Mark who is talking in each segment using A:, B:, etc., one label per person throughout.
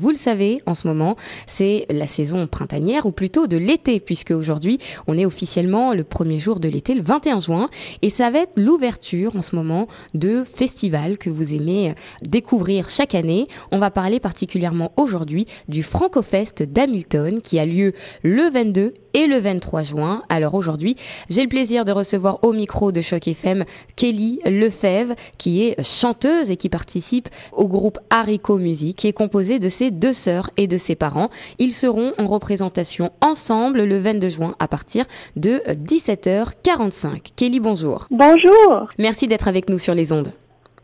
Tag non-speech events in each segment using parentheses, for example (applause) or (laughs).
A: Vous le savez, en ce moment, c'est la saison printanière ou plutôt de l'été puisque aujourd'hui, on est officiellement le premier jour de l'été, le 21 juin, et ça va être l'ouverture en ce moment de festivals que vous aimez découvrir chaque année. On va parler particulièrement aujourd'hui du Francofest d'Hamilton qui a lieu le 22 et le 23 juin. Alors aujourd'hui, j'ai le plaisir de recevoir au micro de Choc FM Kelly Lefebvre, qui est chanteuse et qui participe au groupe Haricot Music, qui est composé de ses deux sœurs et de ses parents. Ils seront en représentation ensemble le 22 juin à partir de 17h45. Kelly, bonjour.
B: Bonjour.
A: Merci d'être avec nous sur les ondes.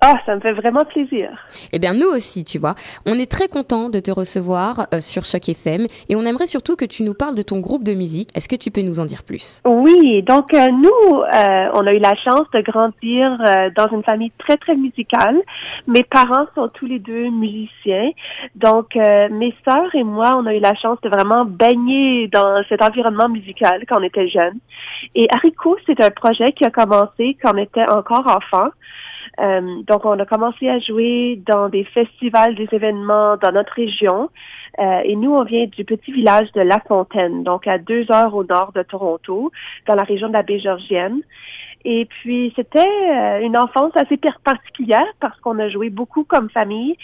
B: Ah, ça me fait vraiment plaisir.
A: Eh bien, nous aussi, tu vois. On est très content de te recevoir euh, sur Choc FM et on aimerait surtout que tu nous parles de ton groupe de musique. Est-ce que tu peux nous en dire plus?
B: Oui, donc euh, nous, euh, on a eu la chance de grandir dans une famille très, très musicale. Mes parents sont tous les deux musiciens. Donc, mes sœurs et moi, on a eu la chance de vraiment baigner dans cet environnement musical quand on était jeunes. Et Haricot, c'est un projet qui a commencé quand on était encore enfant. Euh, donc, on a commencé à jouer dans des festivals, des événements dans notre région. Euh, et nous, on vient du petit village de La Fontaine, donc à deux heures au nord de Toronto, dans la région de la baie Georgienne. Et puis, c'était euh, une enfance assez particulière parce qu'on a joué beaucoup comme famille.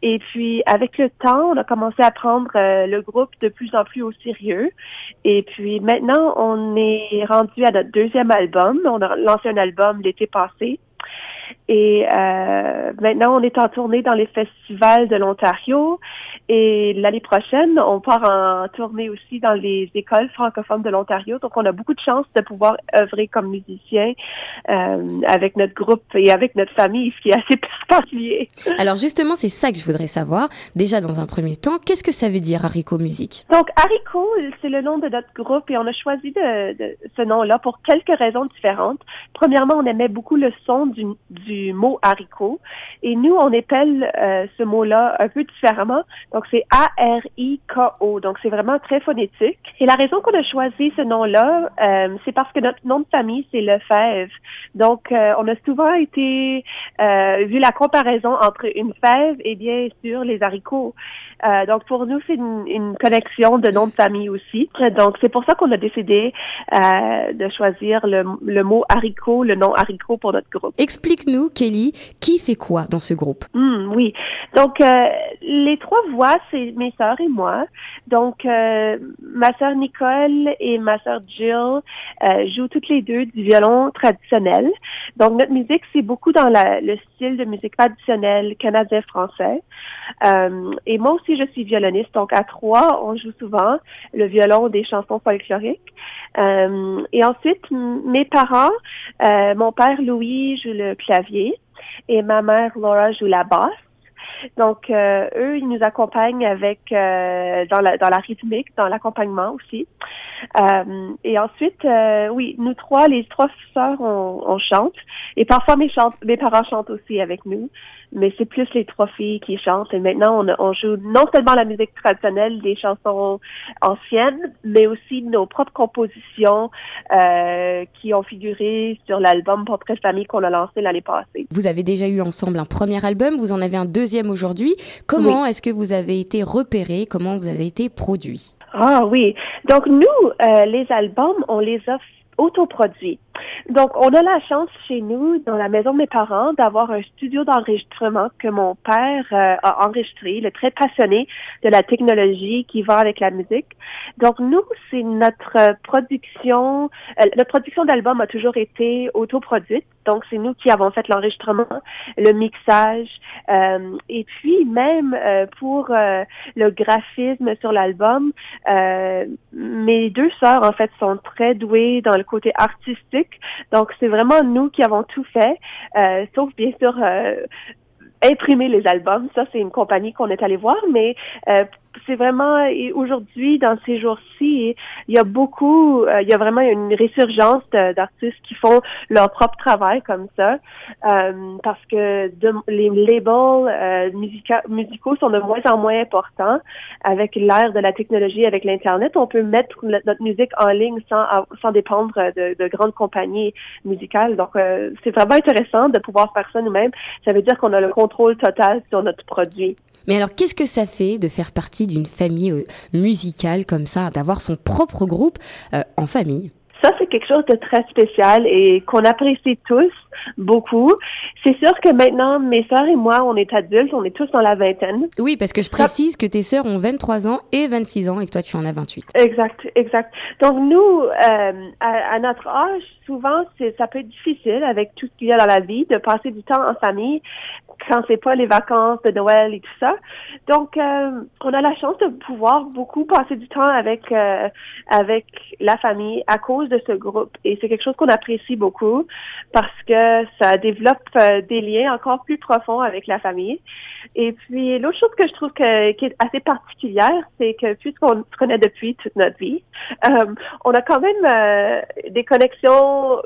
B: Et puis, avec le temps, on a commencé à prendre le groupe de plus en plus au sérieux. Et puis, maintenant, on est rendu à notre deuxième album. On a lancé un album l'été passé. Et euh, maintenant, on est en tournée dans les festivals de l'Ontario. Et l'année prochaine, on part en tournée aussi dans les écoles francophones de l'Ontario. Donc, on a beaucoup de chance de pouvoir œuvrer comme musicien euh, avec notre groupe et avec notre famille, ce qui est assez (laughs) particulier.
A: Alors, justement, c'est ça que je voudrais savoir. Déjà, dans un premier temps, qu'est-ce que ça veut dire Haricot Musique?
B: Donc, Haricot, c'est le nom de notre groupe et on a choisi de, de ce nom-là pour quelques raisons différentes. Premièrement, on aimait beaucoup le son du, du mot haricot et nous, on appelle euh, ce mot-là un peu différemment. Donc, c'est A-R-I-K-O. Donc, c'est vraiment très phonétique. Et la raison qu'on a choisi ce nom-là, euh, c'est parce que notre nom de famille, c'est Lefebvre. Donc, euh, on a souvent été euh, vu la comparaison entre une fève et bien sûr les haricots. Euh, donc, pour nous, c'est une, une, connexion de nom de famille aussi. Donc, c'est pour ça qu'on a décidé euh, de choisir le, le, mot haricot, le nom haricot pour notre groupe.
A: Explique-nous, Kelly, qui fait quoi dans ce groupe?
B: Hmm, oui. Donc, euh, les trois voix, c'est mes sœurs et moi. Donc, euh, ma sœur Nicole et ma sœur Jill euh, jouent toutes les deux du violon traditionnel. Donc, notre musique, c'est beaucoup dans la, le style de musique traditionnelle canadien-français. Euh, et moi aussi, je suis violoniste. Donc, à trois, on joue souvent le violon des chansons folkloriques. Euh, et ensuite, mes parents, euh, mon père Louis joue le clavier et ma mère Laura joue la basse. Donc, euh, eux, ils nous accompagnent avec euh, dans la dans la rythmique, dans l'accompagnement aussi. Euh, et ensuite, oui, nous trois, les trois sœurs, on, on chante. Et parfois, mes, chante, mes parents chantent aussi avec nous mais c'est plus les trois filles qui chantent. Et maintenant, on, on, joue non seulement la musique traditionnelle, des chansons anciennes, mais aussi nos propres compositions euh, qui ont figuré sur l'album Portrait Famille qu'on a lancé l'année passée.
A: Vous avez déjà eu ensemble un premier album, vous en avez un deuxième aujourd'hui. Comment est-ce que vous avez été repéré? Comment vous avez été produit?
B: Ah oui. Donc nous, euh, les albums, on les a autoproduits. Donc, on a la chance chez nous, dans la maison de mes parents, d'avoir un studio d'enregistrement que mon père euh, a enregistré. Il est très passionné de la technologie qui va avec la musique. Donc, nous, c'est notre production. Euh, notre production d'album a toujours été autoproduite. Donc, c'est nous qui avons fait l'enregistrement, le mixage, euh, et puis même euh, pour euh, le graphisme sur l'album, mes deux sœurs en fait sont très douées dans le côté artistique. Donc, c'est vraiment nous qui avons tout fait, sauf bien sûr imprimer les albums. Ça, c'est une compagnie qu'on est allé voir, mais c'est vraiment aujourd'hui, dans ces jours-ci, il y a beaucoup, euh, il y a vraiment une résurgence d'artistes qui font leur propre travail comme ça, euh, parce que les labels euh, musicaux sont de moins en moins importants avec l'ère de la technologie, avec l'internet. On peut mettre notre musique en ligne sans dépendre de, de grandes compagnies musicales. Donc, c'est vraiment intéressant de pouvoir faire ça nous-mêmes. Ça veut dire qu'on a le contrôle total sur notre produit.
A: Mais alors, qu'est-ce que ça fait de faire partie d'une famille musicale comme ça, d'avoir son propre groupe en famille?
B: Ça, c'est quelque chose de très spécial et qu'on apprécie tous beaucoup. C'est sûr que maintenant, mes sœurs et moi, on est adultes, on est tous dans la vingtaine.
A: Oui, parce que je précise que tes sœurs ont 23 ans et 26 ans et que toi, tu en as 28.
B: Exact, exact. Donc, nous, euh, à, notre âge, souvent, c'est, ça peut être difficile avec tout ce qu'il y a dans la vie de passer du temps en famille quand c'est pas les vacances de Noël et tout ça. Donc, euh, on a la chance de pouvoir beaucoup passer du temps avec euh, avec la famille à cause de ce groupe. Et c'est quelque chose qu'on apprécie beaucoup parce que ça développe euh, des liens encore plus profonds avec la famille. Et puis, l'autre chose que je trouve que, qui est assez particulière, c'est que puisqu'on se connaît depuis toute notre vie, on a quand même des connexions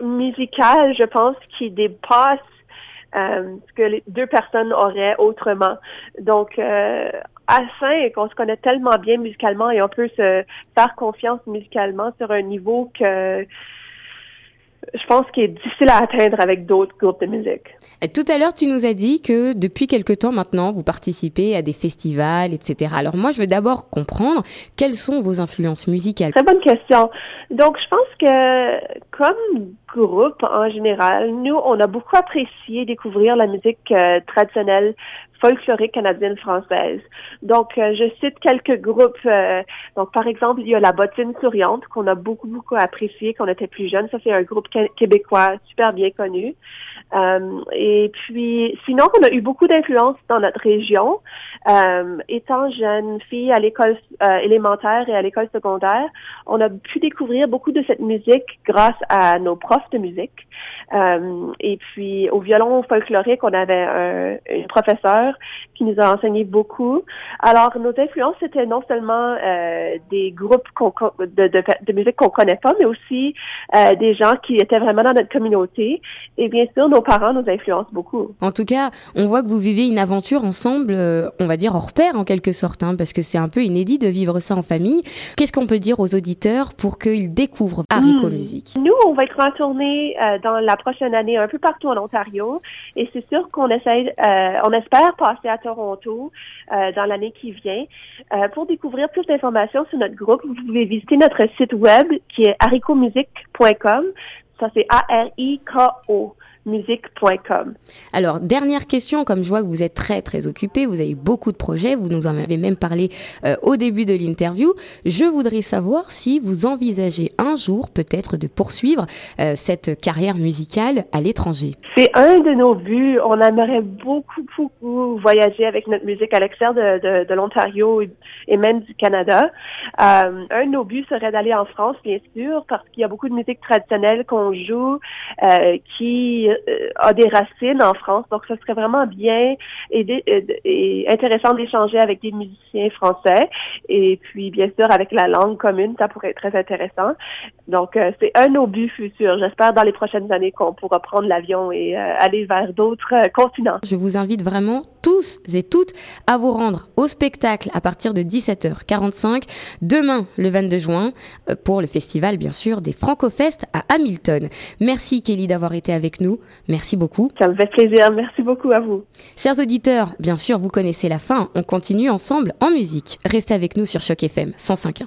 B: musicales, je pense, qui dépassent euh, ce que les deux personnes auraient autrement. Donc, euh, à et qu'on se connaît tellement bien musicalement et on peut se faire confiance musicalement sur un niveau que je pense qu'il est difficile à atteindre avec d'autres groupes de musique.
A: Tout à l'heure, tu nous as dit que depuis quelque temps maintenant, vous participez à des festivals, etc. Alors moi, je veux d'abord comprendre quelles sont vos influences musicales.
B: Très bonne question. Donc, je pense que comme groupe en général, nous, on a beaucoup apprécié découvrir la musique euh, traditionnelle folklorique canadienne française. Donc, euh, je cite quelques groupes. Euh, donc, par exemple, il y a la bottine souriante qu'on a beaucoup, beaucoup apprécié quand on était plus jeune. Ça, c'est un groupe québécois super bien connu. Euh, et puis, sinon, on a eu beaucoup d'influence dans notre région. Euh, étant jeune fille à l'école euh, élémentaire et à l'école secondaire, on a pu découvrir beaucoup de cette musique grâce à nos profs de musique. Euh, et puis, au violon folklorique, on avait un, une professeure qui nous a enseigné beaucoup. Alors, nos influences, c'était non seulement euh, des groupes de, musique qu'on connaît pas, mais aussi des gens qui étaient vraiment dans notre communauté. Et bien sûr, parents nous influencent beaucoup.
A: En tout cas, on voit que vous vivez une aventure ensemble, euh, on va dire hors pair en quelque sorte, hein, parce que c'est un peu inédit de vivre ça en famille. Qu'est-ce qu'on peut dire aux auditeurs pour qu'ils découvrent Haricot. Musique
B: Nous, on va être en tournée dans la prochaine année un peu partout en Ontario, et c'est sûr qu'on essaie, on espère passer à Toronto euh, dans l'année qui vient. Euh, pour découvrir plus d'informations sur notre groupe, vous pouvez visiter notre site web qui est haricomusic.com. Ça, c'est A-R-I-K-O musique.com.
A: Alors, dernière question, comme je vois que vous êtes très très occupé, vous avez beaucoup de projets, vous nous en avez même parlé euh, au début de l'interview. Je voudrais savoir si vous envisagez un jour peut-être de poursuivre euh, cette carrière musicale à l'étranger.
B: C'est un de nos buts. On aimerait beaucoup beaucoup voyager avec notre musique à l'extérieur de, de, l'Ontario et même du Canada. Euh, un de nos buts serait d'aller en France, bien sûr, parce qu'il y a beaucoup de musique traditionnelle qu'on joue qui euh, a des racines en France. Donc, ce serait vraiment bien et, et intéressant d'échanger avec des musiciens français. Et puis, bien sûr, avec la langue commune, ça pourrait être très intéressant. Donc, euh, c'est un buts futurs. J'espère dans les prochaines années qu'on pourra prendre l'avion et euh, aller vers d'autres continents.
A: Je vous invite vraiment tous et toutes à vous rendre au spectacle à partir de 17h45 demain, le 22 juin, pour le festival, bien sûr, des Francofest à Hamilton. Merci Kelly d'avoir été avec nous. Merci beaucoup.
B: Ça me fait plaisir. Merci beaucoup à vous.
A: Chers auditeurs, bien sûr, vous connaissez la fin. On continue ensemble en musique. Restez avec nous sur Choc FM 105.1.